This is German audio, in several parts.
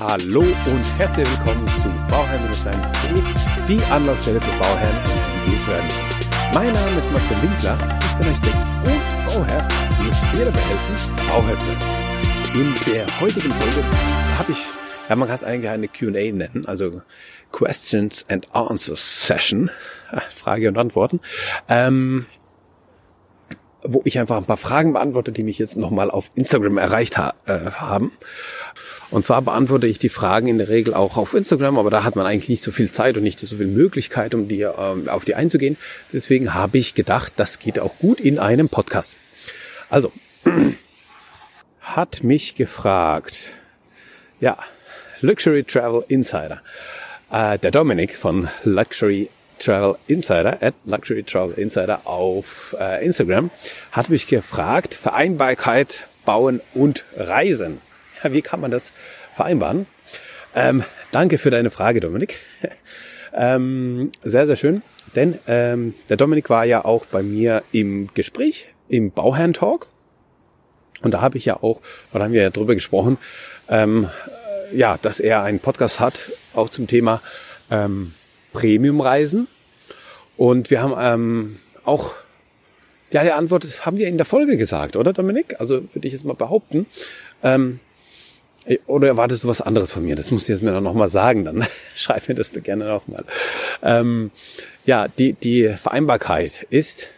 Hallo und herzlich willkommen zu Bauherrn-Dein, die Anlaufstelle für Bauherren und werden. Mein Name ist Marcel Winkler, ich bin Architekt und Bauherr und möchte dir dabei helfen, Bauherr zu. In der heutigen Folge habe ich, ja man kann es eigentlich eine Q&A nennen, also Questions and Answers Session, Frage und Antworten. Ähm, wo ich einfach ein paar Fragen beantworte, die mich jetzt nochmal auf Instagram erreicht ha äh, haben. Und zwar beantworte ich die Fragen in der Regel auch auf Instagram, aber da hat man eigentlich nicht so viel Zeit und nicht so viel Möglichkeit, um die, ähm, auf die einzugehen. Deswegen habe ich gedacht, das geht auch gut in einem Podcast. Also, hat mich gefragt, ja, Luxury Travel Insider. Äh, der Dominik von Luxury Travel Insider, at Luxury Travel Insider auf äh, Instagram, hat mich gefragt, Vereinbarkeit, Bauen und Reisen. Ja, wie kann man das vereinbaren? Ähm, danke für deine Frage, Dominik. ähm, sehr, sehr schön. Denn ähm, der Dominik war ja auch bei mir im Gespräch, im Bauherrn-Talk. Und da habe ich ja auch, oder haben wir ja drüber gesprochen, ähm, ja, dass er einen Podcast hat, auch zum Thema ähm, Premium-Reisen. Und wir haben ähm, auch, ja, die Antwort haben wir in der Folge gesagt, oder Dominik? Also würde ich jetzt mal behaupten. Ähm, oder erwartest du was anderes von mir? Das musst du jetzt mir noch mal sagen, dann schreib mir das gerne noch mal. Ähm, ja, die, die Vereinbarkeit ist,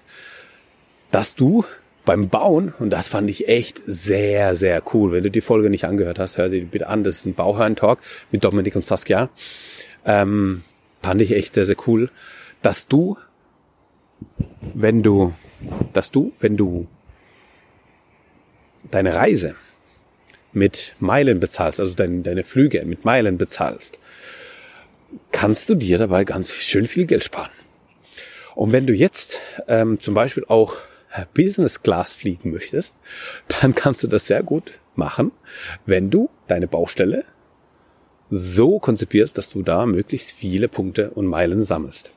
dass du beim Bauen, und das fand ich echt sehr, sehr cool. Wenn du die Folge nicht angehört hast, hör dir bitte an. Das ist ein Bauherrn-Talk mit Dominik und Saskia. Ähm, fand ich echt sehr, sehr cool, dass du, wenn du, dass du, wenn du deine Reise mit Meilen bezahlst, also deine, deine Flüge mit Meilen bezahlst, kannst du dir dabei ganz schön viel Geld sparen. Und wenn du jetzt ähm, zum Beispiel auch Business Class fliegen möchtest, dann kannst du das sehr gut machen, wenn du deine Baustelle so konzipierst, dass du da möglichst viele Punkte und Meilen sammelst.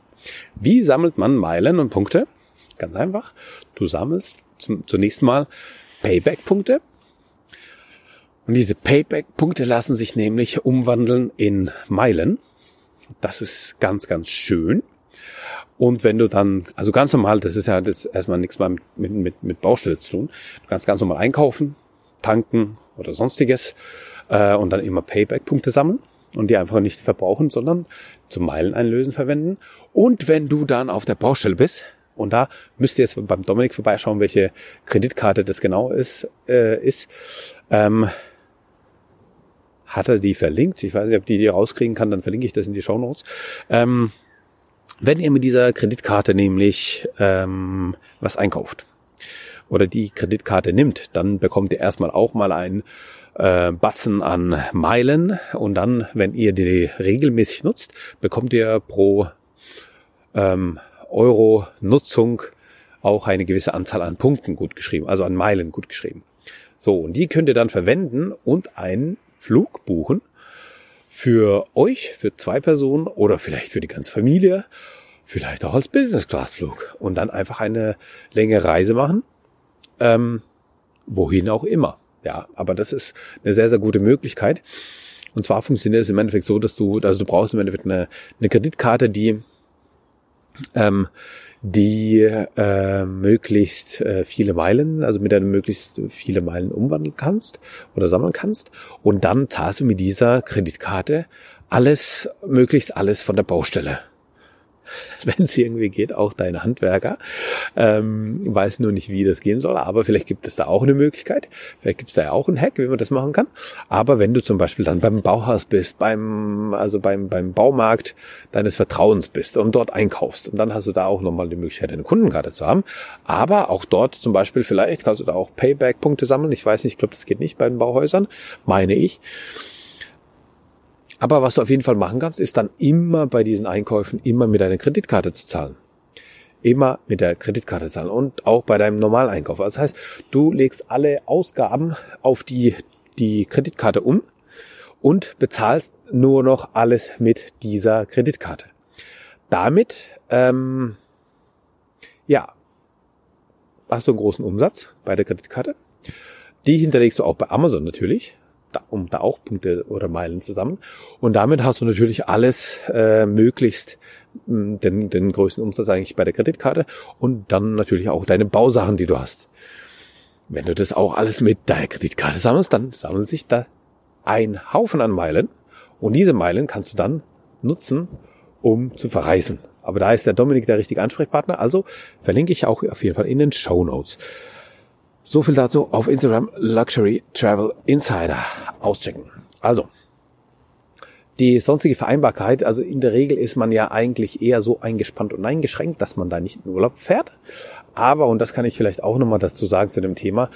Wie sammelt man Meilen und Punkte? Ganz einfach. Du sammelst zum, zunächst mal Payback-Punkte. Und diese Payback-Punkte lassen sich nämlich umwandeln in Meilen. Das ist ganz, ganz schön. Und wenn du dann, also ganz normal, das ist ja das erstmal nichts mehr mit, mit, mit Baustelle zu tun. Du kannst ganz normal einkaufen, tanken oder sonstiges äh, und dann immer Payback-Punkte sammeln und die einfach nicht verbrauchen, sondern zum Meileneinlösen verwenden. Und wenn du dann auf der Baustelle bist, und da müsst ihr jetzt beim Dominik vorbeischauen, welche Kreditkarte das genau ist, äh, ist ähm, hat er die verlinkt. Ich weiß nicht, ob die die rauskriegen kann, dann verlinke ich das in die Show Notes. Ähm, wenn ihr mit dieser Kreditkarte nämlich ähm, was einkauft oder die Kreditkarte nimmt, dann bekommt ihr erstmal auch mal ein äh, Batzen an Meilen und dann, wenn ihr die regelmäßig nutzt, bekommt ihr pro ähm, Euro Nutzung auch eine gewisse Anzahl an Punkten gut geschrieben, also an Meilen gut geschrieben. So, und die könnt ihr dann verwenden und einen Flug buchen für euch, für zwei Personen oder vielleicht für die ganze Familie, vielleicht auch als Business-Class-Flug und dann einfach eine längere Reise machen, ähm, wohin auch immer. Ja, aber das ist eine sehr, sehr gute Möglichkeit. Und zwar funktioniert es im Endeffekt so, dass du, also du brauchst im Endeffekt eine, eine Kreditkarte, die ähm, die äh, möglichst äh, viele Meilen, also mit der du möglichst viele Meilen umwandeln kannst oder sammeln kannst. Und dann zahlst du mit dieser Kreditkarte alles, möglichst alles von der Baustelle. wenn es irgendwie geht, auch deine Handwerker. Ähm, weiß nur nicht, wie das gehen soll, aber vielleicht gibt es da auch eine Möglichkeit. Vielleicht gibt es da ja auch einen Hack, wie man das machen kann. Aber wenn du zum Beispiel dann beim Bauhaus bist, beim, also beim, beim Baumarkt deines Vertrauens bist und dort einkaufst, und dann hast du da auch nochmal die Möglichkeit, eine Kundenkarte zu haben. Aber auch dort zum Beispiel vielleicht kannst du da auch Payback-Punkte sammeln. Ich weiß nicht, ich glaube, das geht nicht bei den Bauhäusern, meine ich. Aber was du auf jeden Fall machen kannst, ist dann immer bei diesen Einkäufen immer mit deiner Kreditkarte zu zahlen. Immer mit der Kreditkarte zahlen und auch bei deinem Normaleinkauf. Das heißt, du legst alle Ausgaben auf die, die Kreditkarte um und bezahlst nur noch alles mit dieser Kreditkarte. Damit, ähm, ja, hast du einen großen Umsatz bei der Kreditkarte. Die hinterlegst du auch bei Amazon natürlich um da auch Punkte oder Meilen zusammen. Und damit hast du natürlich alles äh, möglichst mh, den, den größten Umsatz eigentlich bei der Kreditkarte und dann natürlich auch deine Bausachen, die du hast. Wenn du das auch alles mit deiner Kreditkarte sammelst, dann sammeln sich da ein Haufen an Meilen und diese Meilen kannst du dann nutzen, um zu verreisen. Aber da ist der Dominik der richtige Ansprechpartner, also verlinke ich auch auf jeden Fall in den Show Notes. So viel dazu auf Instagram Luxury Travel Insider auschecken. Also, die sonstige Vereinbarkeit, also in der Regel ist man ja eigentlich eher so eingespannt und eingeschränkt, dass man da nicht in Urlaub fährt. Aber, und das kann ich vielleicht auch nochmal dazu sagen zu dem Thema,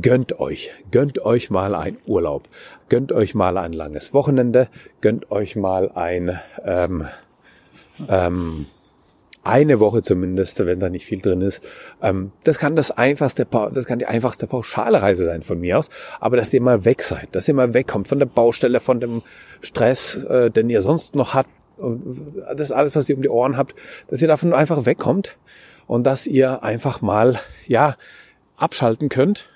gönnt euch, gönnt euch mal ein Urlaub, gönnt euch mal ein langes Wochenende, gönnt euch mal ein, ähm, ähm, eine Woche zumindest, wenn da nicht viel drin ist. Ähm, das kann das einfachste, das kann die einfachste pauschale Reise sein von mir aus, aber dass ihr mal weg seid, dass ihr mal wegkommt von der Baustelle, von dem Stress, äh, den ihr sonst noch habt, das alles, was ihr um die Ohren habt, dass ihr davon einfach wegkommt und dass ihr einfach mal, ja, abschalten könnt.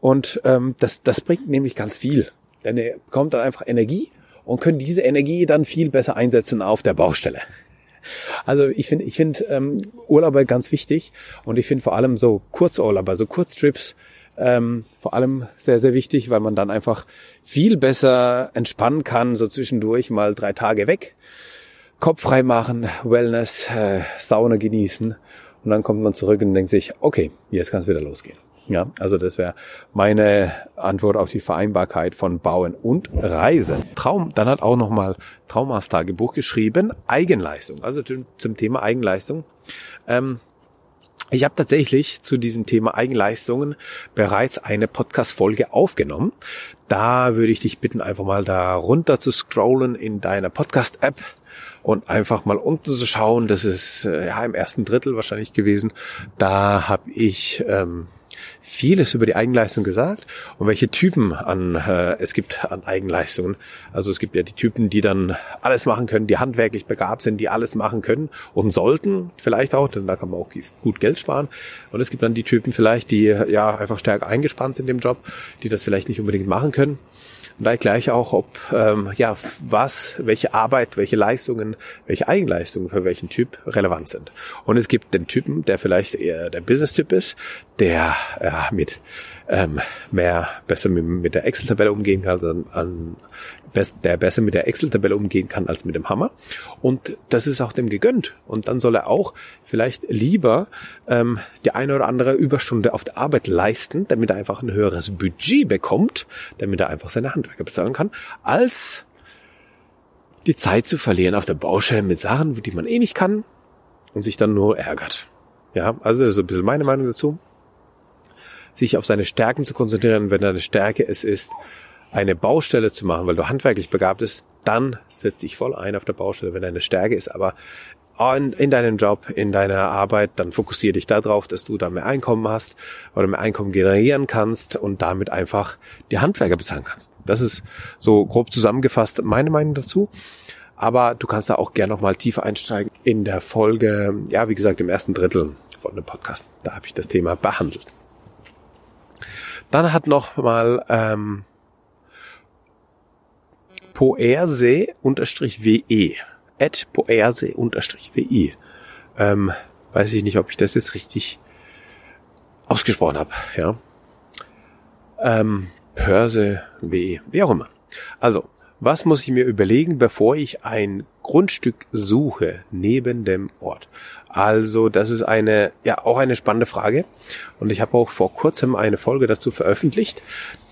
Und ähm, das, das bringt nämlich ganz viel. Denn ihr bekommt dann einfach Energie und könnt diese Energie dann viel besser einsetzen auf der Baustelle. Also ich finde ich finde ähm, Urlaube ganz wichtig und ich finde vor allem so Kurzurlaube, so Kurztrips ähm, vor allem sehr, sehr wichtig, weil man dann einfach viel besser entspannen kann, so zwischendurch mal drei Tage weg, Kopf frei machen, Wellness, äh, Sauna genießen und dann kommt man zurück und denkt sich, okay, jetzt kann es wieder losgehen. Ja, also das wäre meine Antwort auf die Vereinbarkeit von Bauen und Reisen. Traum, dann hat auch nochmal Traumas Tagebuch geschrieben, Eigenleistung. Also zum Thema Eigenleistung. Ähm, ich habe tatsächlich zu diesem Thema Eigenleistungen bereits eine Podcast-Folge aufgenommen. Da würde ich dich bitten, einfach mal da runter zu scrollen in deiner Podcast-App und einfach mal unten zu schauen. Das ist äh, ja im ersten Drittel wahrscheinlich gewesen. Da habe ich ähm, vieles über die Eigenleistung gesagt und welche Typen an äh, es gibt an Eigenleistungen. Also es gibt ja die Typen, die dann alles machen können, die handwerklich begabt sind, die alles machen können und sollten vielleicht auch, denn da kann man auch gut Geld sparen. Und es gibt dann die Typen vielleicht, die ja einfach stärker eingespannt sind im Job, die das vielleicht nicht unbedingt machen können und da gleich auch, ob ähm, ja was, welche Arbeit, welche Leistungen, welche Eigenleistungen für welchen Typ relevant sind. Und es gibt den Typen, der vielleicht eher der Business-Typ ist, der ja, mit ähm, mehr besser mit, mit der Excel-Tabelle umgehen kann, also an, der besser mit der Excel-Tabelle umgehen kann als mit dem Hammer. Und das ist auch dem gegönnt. Und dann soll er auch vielleicht lieber ähm, die eine oder andere Überstunde auf der Arbeit leisten, damit er einfach ein höheres Budget bekommt, damit er einfach seine Handwerker bezahlen kann, als die Zeit zu verlieren auf der Baustelle mit Sachen, die man eh nicht kann und sich dann nur ärgert. Ja, also das ist so ein bisschen meine Meinung dazu. Sich auf seine Stärken zu konzentrieren, wenn deine Stärke es ist, eine Baustelle zu machen, weil du handwerklich begabt bist, dann setz dich voll ein auf der Baustelle, wenn deine Stärke ist. Aber in, in deinem Job, in deiner Arbeit, dann fokussiere dich darauf, dass du da mehr Einkommen hast oder mehr Einkommen generieren kannst und damit einfach die Handwerker bezahlen kannst. Das ist so grob zusammengefasst meine Meinung dazu. Aber du kannst da auch gerne nochmal tiefer einsteigen in der Folge, ja, wie gesagt, im ersten Drittel von dem Podcast. Da habe ich das Thema behandelt. Dann hat noch mal ähm, poerse-we. At poerse-we. Ähm, weiß ich nicht, ob ich das jetzt richtig ausgesprochen habe, ja. Ähm, Pörse, W, wie auch immer. Also, was muss ich mir überlegen, bevor ich ein Grundstück suche neben dem Ort? Also, das ist eine, ja, auch eine spannende Frage. Und ich habe auch vor kurzem eine Folge dazu veröffentlicht,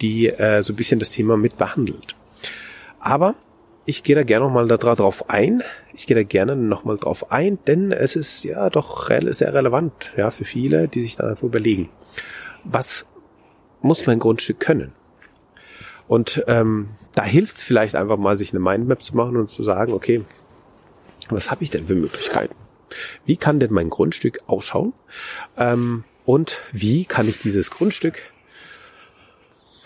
die äh, so ein bisschen das Thema mit behandelt. Aber ich gehe da gerne nochmal darauf ein. Ich gehe da gerne nochmal drauf ein, denn es ist ja doch sehr relevant ja, für viele, die sich dann einfach überlegen, was muss mein Grundstück können? Und ähm, da hilft es vielleicht einfach mal, sich eine Mindmap zu machen und zu sagen, okay, was habe ich denn für Möglichkeiten? Wie kann denn mein Grundstück ausschauen? Ähm, und wie kann ich dieses Grundstück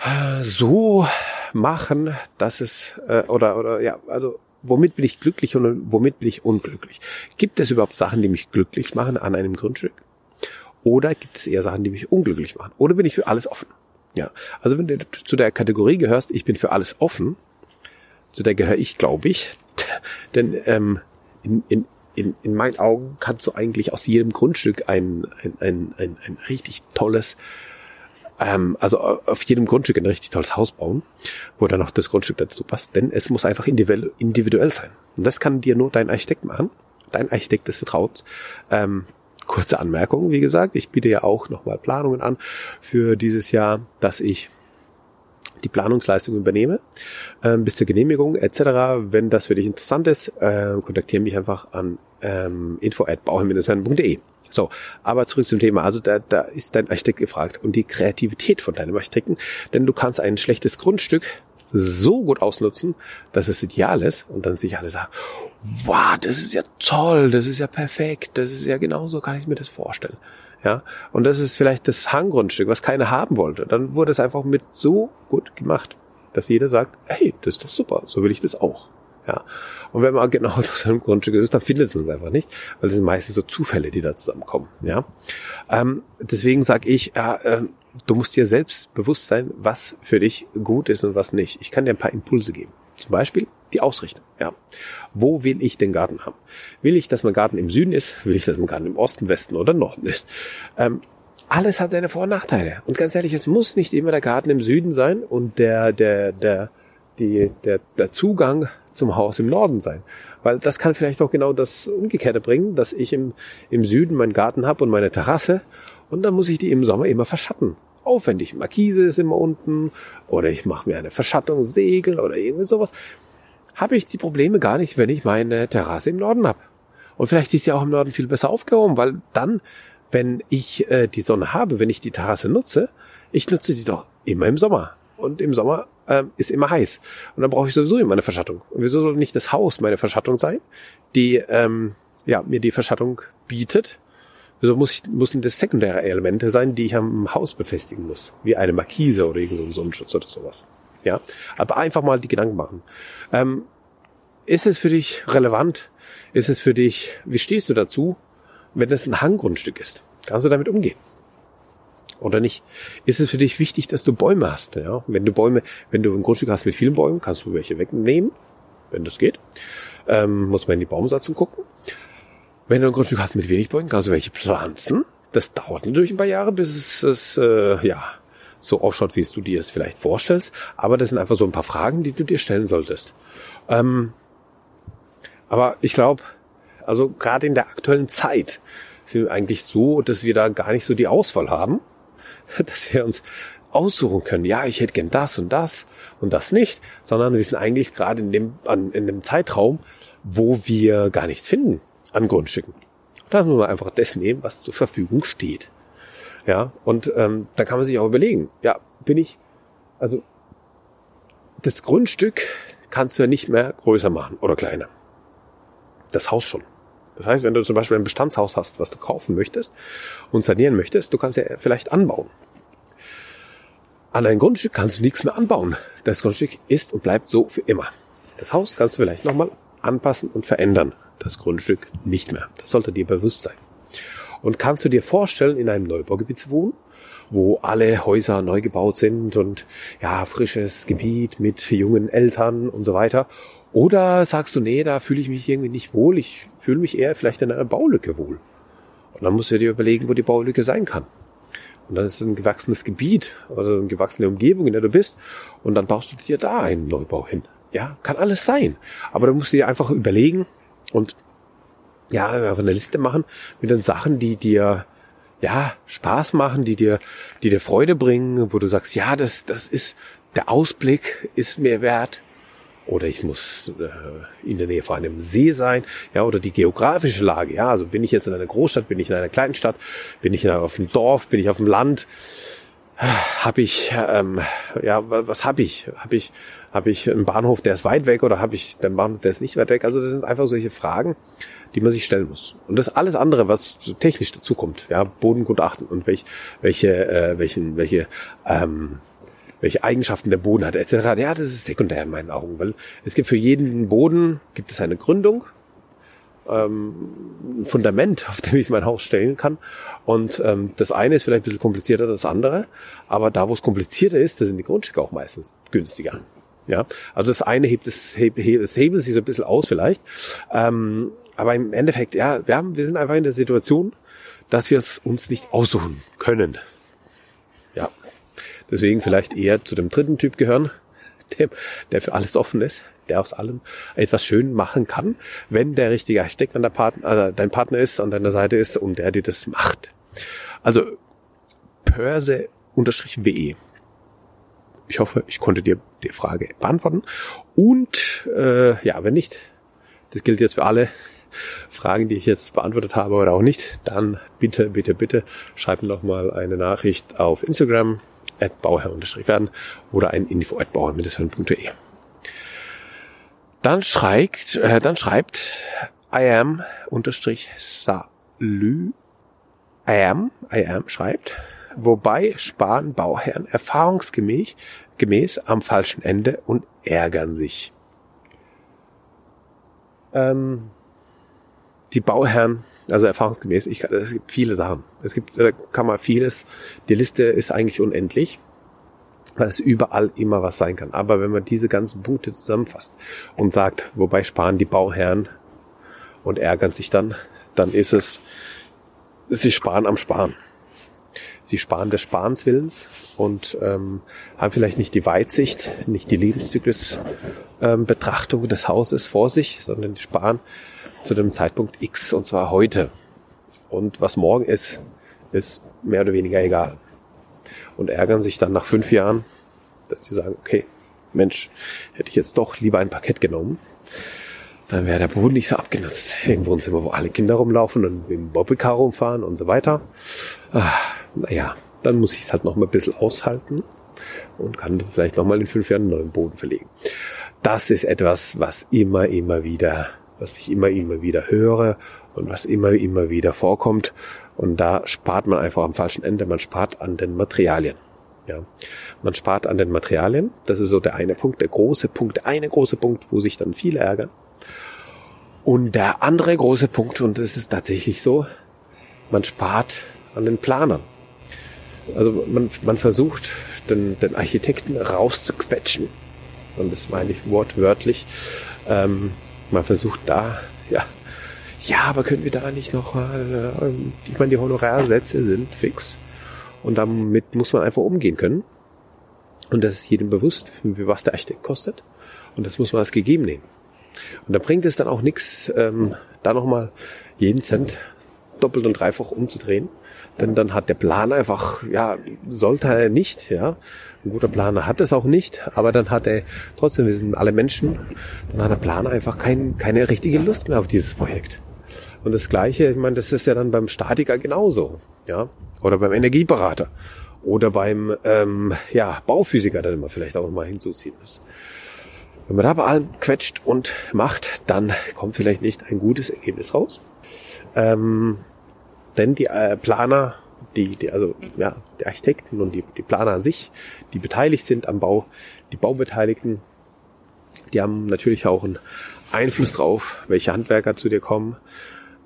äh, so machen, dass es äh, oder oder ja, also womit bin ich glücklich und womit bin ich unglücklich? Gibt es überhaupt Sachen, die mich glücklich machen an einem Grundstück? Oder gibt es eher Sachen, die mich unglücklich machen? Oder bin ich für alles offen? Ja, also wenn du zu der Kategorie gehörst, ich bin für alles offen, zu der gehöre ich, glaube ich, denn ähm, in, in, in, in meinen Augen kannst du eigentlich aus jedem Grundstück ein, ein, ein, ein, ein richtig tolles, ähm, also auf jedem Grundstück ein richtig tolles Haus bauen, wo dann noch das Grundstück dazu passt, denn es muss einfach individuell sein. Und das kann dir nur dein Architekt machen, dein Architekt des Vertrauens. Ähm, kurze Anmerkung, wie gesagt, ich biete ja auch nochmal Planungen an für dieses Jahr, dass ich die Planungsleistung übernehme, äh, bis zur Genehmigung etc. Wenn das für dich interessant ist, äh, kontaktiere mich einfach an ähm, info@bauherrn-werden.de. So, aber zurück zum Thema. Also da, da ist dein Architekt gefragt und die Kreativität von deinem Architekten, denn du kannst ein schlechtes Grundstück so gut ausnutzen, dass es ideal ist und dann sich alle sagen, wow, das ist ja toll, das ist ja perfekt, das ist ja genauso kann ich mir das vorstellen. Ja, und das ist vielleicht das Hanggrundstück, was keiner haben wollte. Dann wurde es einfach mit so gut gemacht, dass jeder sagt, hey, das ist doch super, so will ich das auch. Ja. Und wenn man genau auf so einem Grundstück ist, dann findet man es einfach nicht, weil es sind meistens so Zufälle, die da zusammenkommen. Ja. Ähm, deswegen sage ich, ja, äh, du musst dir selbst bewusst sein, was für dich gut ist und was nicht. Ich kann dir ein paar Impulse geben. Zum Beispiel die Ausrichtung. Ja. Wo will ich den Garten haben? Will ich, dass mein Garten im Süden ist? Will ich, dass mein Garten im Osten, Westen oder Norden ist? Ähm, alles hat seine Vor- und Nachteile. Und ganz ehrlich, es muss nicht immer der Garten im Süden sein und der, der, der, die, der, der Zugang zum Haus im Norden sein. Weil das kann vielleicht auch genau das Umgekehrte bringen, dass ich im, im Süden meinen Garten habe und meine Terrasse und dann muss ich die im Sommer immer verschatten. Aufwendig. Markise ist immer unten oder ich mache mir eine Verschattung, Segel oder irgendwie sowas. Habe ich die Probleme gar nicht, wenn ich meine Terrasse im Norden habe. Und vielleicht ist sie auch im Norden viel besser aufgehoben, weil dann, wenn ich äh, die Sonne habe, wenn ich die Terrasse nutze, ich nutze die doch immer im Sommer. Und im Sommer äh, ist immer heiß. Und dann brauche ich sowieso immer eine Verschattung. Und wieso soll nicht das Haus meine Verschattung sein, die ähm, ja, mir die Verschattung bietet? Wieso muss ich, müssen das sekundäre Elemente sein, die ich am Haus befestigen muss? Wie eine Markise oder irgendein Sonnenschutz oder sowas. Ja, aber einfach mal die Gedanken machen. Ähm, ist es für dich relevant? Ist es für dich, wie stehst du dazu, wenn es ein Hanggrundstück ist? Kannst du damit umgehen? Oder nicht? Ist es für dich wichtig, dass du Bäume hast? Ja? Wenn du Bäume, wenn du ein Grundstück hast mit vielen Bäumen, kannst du welche wegnehmen, wenn das geht. Ähm, muss man in die Baumsatzung gucken. Wenn du ein Grundstück hast mit wenig Bäumen, kannst du welche pflanzen. Das dauert natürlich ein paar Jahre, bis es, es äh, ja, so ausschaut, wie es du dir es vielleicht vorstellst. Aber das sind einfach so ein paar Fragen, die du dir stellen solltest. Ähm, aber ich glaube, also gerade in der aktuellen Zeit sind wir eigentlich so, dass wir da gar nicht so die Auswahl haben, dass wir uns aussuchen können, ja, ich hätte gern das und das und das nicht, sondern wir sind eigentlich gerade in dem, in dem Zeitraum, wo wir gar nichts finden an Grundstücken. Da müssen wir einfach das nehmen, was zur Verfügung steht. Ja, und ähm, da kann man sich auch überlegen, ja, bin ich, also das Grundstück kannst du ja nicht mehr größer machen oder kleiner. Das Haus schon. Das heißt, wenn du zum Beispiel ein Bestandshaus hast, was du kaufen möchtest und sanieren möchtest, du kannst ja vielleicht anbauen. An ein Grundstück kannst du nichts mehr anbauen. Das Grundstück ist und bleibt so für immer. Das Haus kannst du vielleicht nochmal anpassen und verändern. Das Grundstück nicht mehr. Das sollte dir bewusst sein. Und kannst du dir vorstellen, in einem Neubaugebiet zu wohnen, wo alle Häuser neu gebaut sind und ja, frisches Gebiet mit jungen Eltern und so weiter? Oder sagst du, nee, da fühle ich mich irgendwie nicht wohl, ich fühle mich eher vielleicht in einer Baulücke wohl. Und dann musst du dir überlegen, wo die Baulücke sein kann. Und dann ist es ein gewachsenes Gebiet oder eine gewachsene Umgebung, in der du bist. Und dann baust du dir da einen Neubau hin. Ja, kann alles sein. Aber du musst dir einfach überlegen und ja, einfach eine Liste machen mit den Sachen, die dir ja Spaß machen, die dir, die dir Freude bringen, wo du sagst, ja, das, das ist der Ausblick ist mir wert. Oder ich muss äh, in der Nähe von einem See sein, ja, oder die geografische Lage, ja, also bin ich jetzt in einer Großstadt, bin ich in einer kleinen Stadt, bin ich auf dem Dorf, bin ich auf dem Land, habe ich, ähm, ja, was habe ich? Habe ich, habe ich einen Bahnhof, der ist weit weg, oder habe ich den Bahnhof, der ist nicht weit weg? Also das sind einfach solche Fragen, die man sich stellen muss. Und das alles andere, was technisch dazukommt, ja, Bodengutachten und welch, welche, äh, welchen, welche, ähm, welche Eigenschaften der Boden hat, etc. Ja, das ist sekundär in meinen Augen, weil es gibt für jeden Boden gibt es eine Gründung, ähm, ein Fundament, auf dem ich mein Haus stellen kann. Und ähm, das eine ist vielleicht ein bisschen komplizierter als das andere, aber da, wo es komplizierter ist, da sind die Grundstücke auch meistens günstiger. Ja, also das eine hebt das, heb, das hebelt sich so ein bisschen aus vielleicht. Ähm, aber im Endeffekt, ja, wir haben, wir sind einfach in der Situation, dass wir es uns nicht aussuchen können. Ja. Deswegen vielleicht eher zu dem dritten Typ gehören, dem, der für alles offen ist, der aus allem etwas schön machen kann, wenn der richtige Architekt an der Partner, äh, dein Partner ist, an deiner Seite ist und der dir das macht. Also Pörse-WE. Ich hoffe, ich konnte dir die Frage beantworten. Und äh, ja, wenn nicht, das gilt jetzt für alle Fragen, die ich jetzt beantwortet habe oder auch nicht, dann bitte, bitte, bitte schreib mir noch mal eine Nachricht auf Instagram bauherr-werden oder ein info at bauherr-werden.de. Dann schreibt, äh, dann schreibt I am unterstrich salü I am, I am schreibt, wobei sparen Bauherren erfahrungsgemäß gemäß am falschen Ende und ärgern sich. Ähm, die Bauherren, also erfahrungsgemäß, ich, es gibt viele Sachen. Es gibt, da kann man vieles. Die Liste ist eigentlich unendlich, weil es überall immer was sein kann. Aber wenn man diese ganzen Punkte zusammenfasst und sagt, wobei sparen die Bauherren und ärgern sich dann, dann ist es, sie sparen am Sparen. Sie sparen des Sparens Willens und ähm, haben vielleicht nicht die Weitsicht, nicht die Lebenszyklus-Betrachtung ähm, des Hauses vor sich, sondern die sparen zu dem Zeitpunkt X und zwar heute. Und was morgen ist, ist mehr oder weniger egal. Und ärgern sich dann nach fünf Jahren, dass die sagen, okay, Mensch, hätte ich jetzt doch lieber ein Parkett genommen, dann wäre der Boden nicht so abgenutzt. Irgendwo ein Zimmer, wo alle Kinder rumlaufen und mit dem Bobbycar rumfahren und so weiter. Ah, naja, dann muss ich es halt noch mal ein bisschen aushalten und kann vielleicht noch mal in fünf Jahren einen neuen Boden verlegen. Das ist etwas, was immer, immer wieder was ich immer, immer wieder höre und was immer, immer wieder vorkommt. Und da spart man einfach am falschen Ende. Man spart an den Materialien. Ja, man spart an den Materialien. Das ist so der eine Punkt, der große Punkt, der eine große Punkt, wo sich dann viele ärgern. Und der andere große Punkt, und das ist tatsächlich so, man spart an den Planern. Also man, man versucht, den, den Architekten rauszuquetschen. Und das meine ich wortwörtlich. Ähm, man versucht da, ja, ja, aber können wir da nicht noch mal, äh, ich meine, die Honorarsätze sind fix und damit muss man einfach umgehen können. Und das ist jedem bewusst, was der Architekt kostet. Und das muss man als gegeben nehmen. Und da bringt es dann auch nichts, ähm, da nochmal jeden Cent doppelt und dreifach umzudrehen. Denn dann hat der Plan einfach, ja, sollte er nicht, ja. Ein guter Planer hat es auch nicht, aber dann hat er, trotzdem, wir sind alle Menschen, dann hat der Planer einfach kein, keine richtige Lust mehr auf dieses Projekt. Und das Gleiche, ich meine, das ist ja dann beim Statiker genauso, ja. Oder beim Energieberater. Oder beim, ähm, ja, Bauphysiker, den man vielleicht auch mal hinzuziehen muss. Wenn man da bei allem quetscht und macht, dann kommt vielleicht nicht ein gutes Ergebnis raus. Ähm, denn die äh, Planer, die, die, also ja, die Architekten und die, die Planer an sich, die beteiligt sind am Bau, die Baubeteiligten, die haben natürlich auch einen Einfluss drauf, welche Handwerker zu dir kommen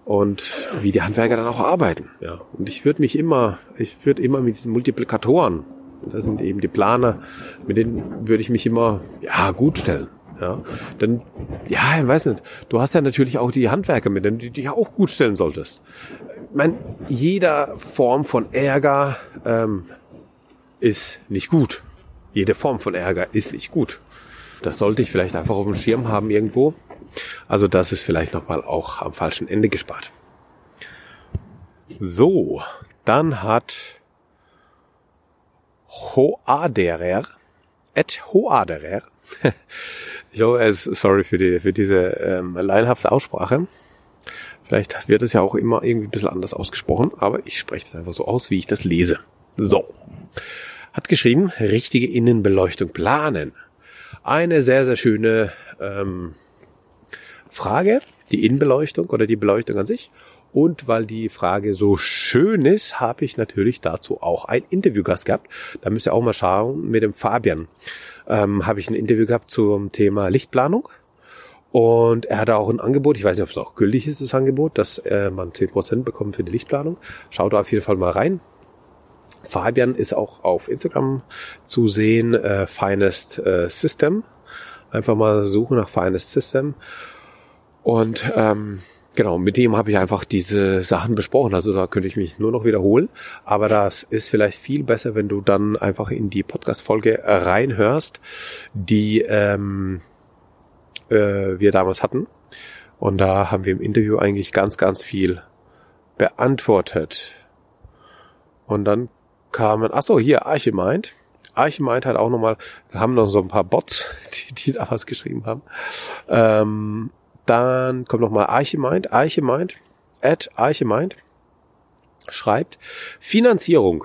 und wie die Handwerker dann auch arbeiten. Ja. Und ich würde mich immer, ich würde immer mit diesen Multiplikatoren, das sind eben die Planer, mit denen würde ich mich immer ja gut stellen. Ja, denn, ja, ich weiß nicht, du hast ja natürlich auch die Handwerker mit denen du dich auch gut stellen solltest. Ich meine, jeder Form von Ärger ähm, ist nicht gut. Jede Form von Ärger ist nicht gut. Das sollte ich vielleicht einfach auf dem Schirm haben irgendwo. Also das ist vielleicht nochmal auch am falschen Ende gespart. So, dann hat Hoaderer, et Hoaderer, ich hoffe, sorry für, die, für diese ähm, laienhafte Aussprache. Vielleicht wird es ja auch immer irgendwie ein bisschen anders ausgesprochen, aber ich spreche das einfach so aus, wie ich das lese. So. Hat geschrieben, richtige Innenbeleuchtung planen. Eine sehr, sehr schöne ähm, Frage, die Innenbeleuchtung oder die Beleuchtung an sich. Und weil die Frage so schön ist, habe ich natürlich dazu auch ein Interviewgast gehabt. Da müsst ihr auch mal schauen mit dem Fabian. Ähm, habe ich ein Interview gehabt zum Thema Lichtplanung. Und er hatte auch ein Angebot, ich weiß nicht, ob es noch gültig ist, das Angebot, dass äh, man 10% bekommt für die Lichtplanung. Schaut da auf jeden Fall mal rein. Fabian ist auch auf Instagram zu sehen, äh, Finest äh, System. Einfach mal suchen nach Finest System. Und ähm, genau, mit dem habe ich einfach diese Sachen besprochen. Also da könnte ich mich nur noch wiederholen. Aber das ist vielleicht viel besser, wenn du dann einfach in die Podcast-Folge reinhörst, die ähm, äh, wir damals hatten. Und da haben wir im Interview eigentlich ganz, ganz viel beantwortet. Und dann kamen, ach so, hier, Archimind. Archimind hat auch nochmal, wir haben noch so ein paar Bots, die, die da was geschrieben haben. Ähm, dann kommt nochmal Archimind, Archimind, at Archimind, schreibt, Finanzierung.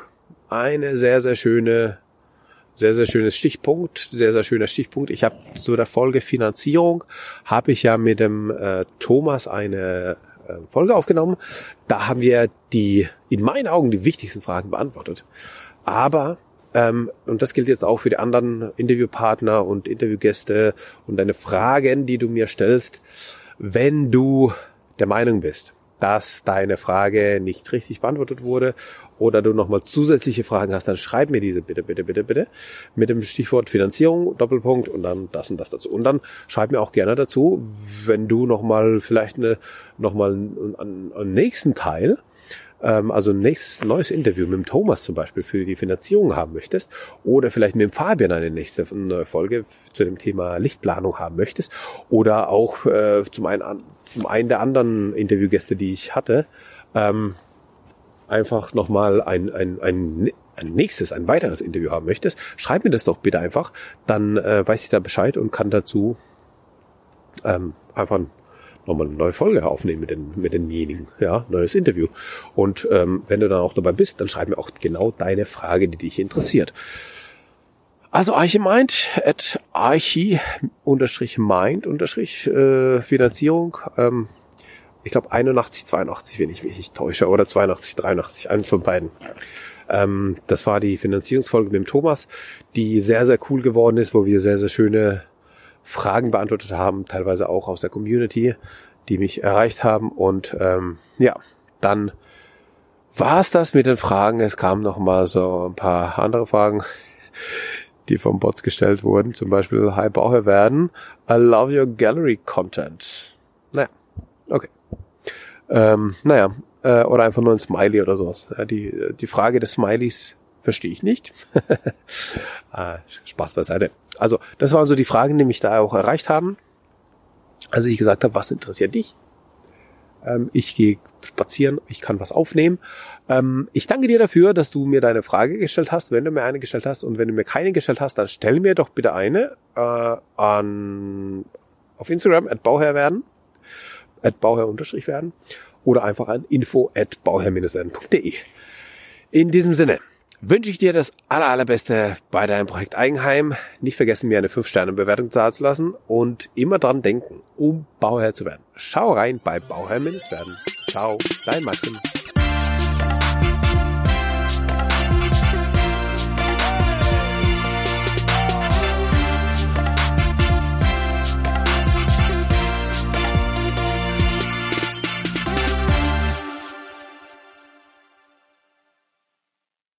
Eine sehr, sehr schöne, sehr, sehr schönes Stichpunkt, sehr, sehr schöner Stichpunkt. Ich habe zu der Folge Finanzierung, habe ich ja mit dem äh, Thomas eine äh, Folge aufgenommen. Da haben wir die, in meinen Augen, die wichtigsten Fragen beantwortet. Aber ähm, und das gilt jetzt auch für die anderen Interviewpartner und Interviewgäste und deine Fragen, die du mir stellst. Wenn du der Meinung bist, dass deine Frage nicht richtig beantwortet wurde oder du nochmal zusätzliche Fragen hast, dann schreib mir diese bitte, bitte, bitte, bitte mit dem Stichwort Finanzierung, Doppelpunkt und dann das und das dazu. Und dann schreib mir auch gerne dazu, wenn du nochmal vielleicht eine, nochmal einen, einen nächsten Teil ähm, also ein nächstes neues Interview mit dem Thomas zum Beispiel für die Finanzierung haben möchtest oder vielleicht mit dem Fabian eine nächste neue Folge zu dem Thema Lichtplanung haben möchtest oder auch äh, zum einen zum einen der anderen Interviewgäste, die ich hatte, ähm, einfach nochmal ein, ein, ein, ein nächstes, ein weiteres Interview haben möchtest, schreib mir das doch bitte einfach, dann äh, weiß ich da Bescheid und kann dazu ähm, einfach nochmal eine neue Folge aufnehmen mit, den, mit denjenigen, ja, neues Interview. Und ähm, wenn du dann auch dabei bist, dann schreib mir auch genau deine Frage, die dich interessiert. Also Archi meint, at Archi unterstrich meint unterstrich äh, Finanzierung. Ähm, ich glaube 81, 82, wenn ich mich nicht täusche, oder 82, 83, eins von beiden. Ähm, das war die Finanzierungsfolge mit dem Thomas, die sehr, sehr cool geworden ist, wo wir sehr, sehr schöne Fragen beantwortet haben, teilweise auch aus der Community, die mich erreicht haben. Und ähm, ja, dann war es das mit den Fragen. Es kamen noch mal so ein paar andere Fragen, die vom Bots gestellt wurden. Zum Beispiel, Hi Bauherr werden, I love your gallery content. Naja, okay. Ähm, naja, äh, oder einfach nur ein Smiley oder sowas. Ja, die, die Frage des Smileys verstehe ich nicht. ah, Spaß beiseite. Also, das waren so die Fragen, die mich da auch erreicht haben. Also ich gesagt habe, was interessiert dich? Ähm, ich gehe spazieren, ich kann was aufnehmen. Ähm, ich danke dir dafür, dass du mir deine Frage gestellt hast. Wenn du mir eine gestellt hast und wenn du mir keine gestellt hast, dann stell mir doch bitte eine äh, an auf Instagram at Bauherr werden, at Bauherr unterstrich werden oder einfach an info at bauherr-n.de. In diesem Sinne wünsche ich dir das aller, allerbeste bei deinem Projekt Eigenheim. Nicht vergessen, mir eine 5-Sterne-Bewertung dazulassen und immer dran denken, um Bauherr zu werden. Schau rein bei Bauherr-werden. Ciao, dein Maxim.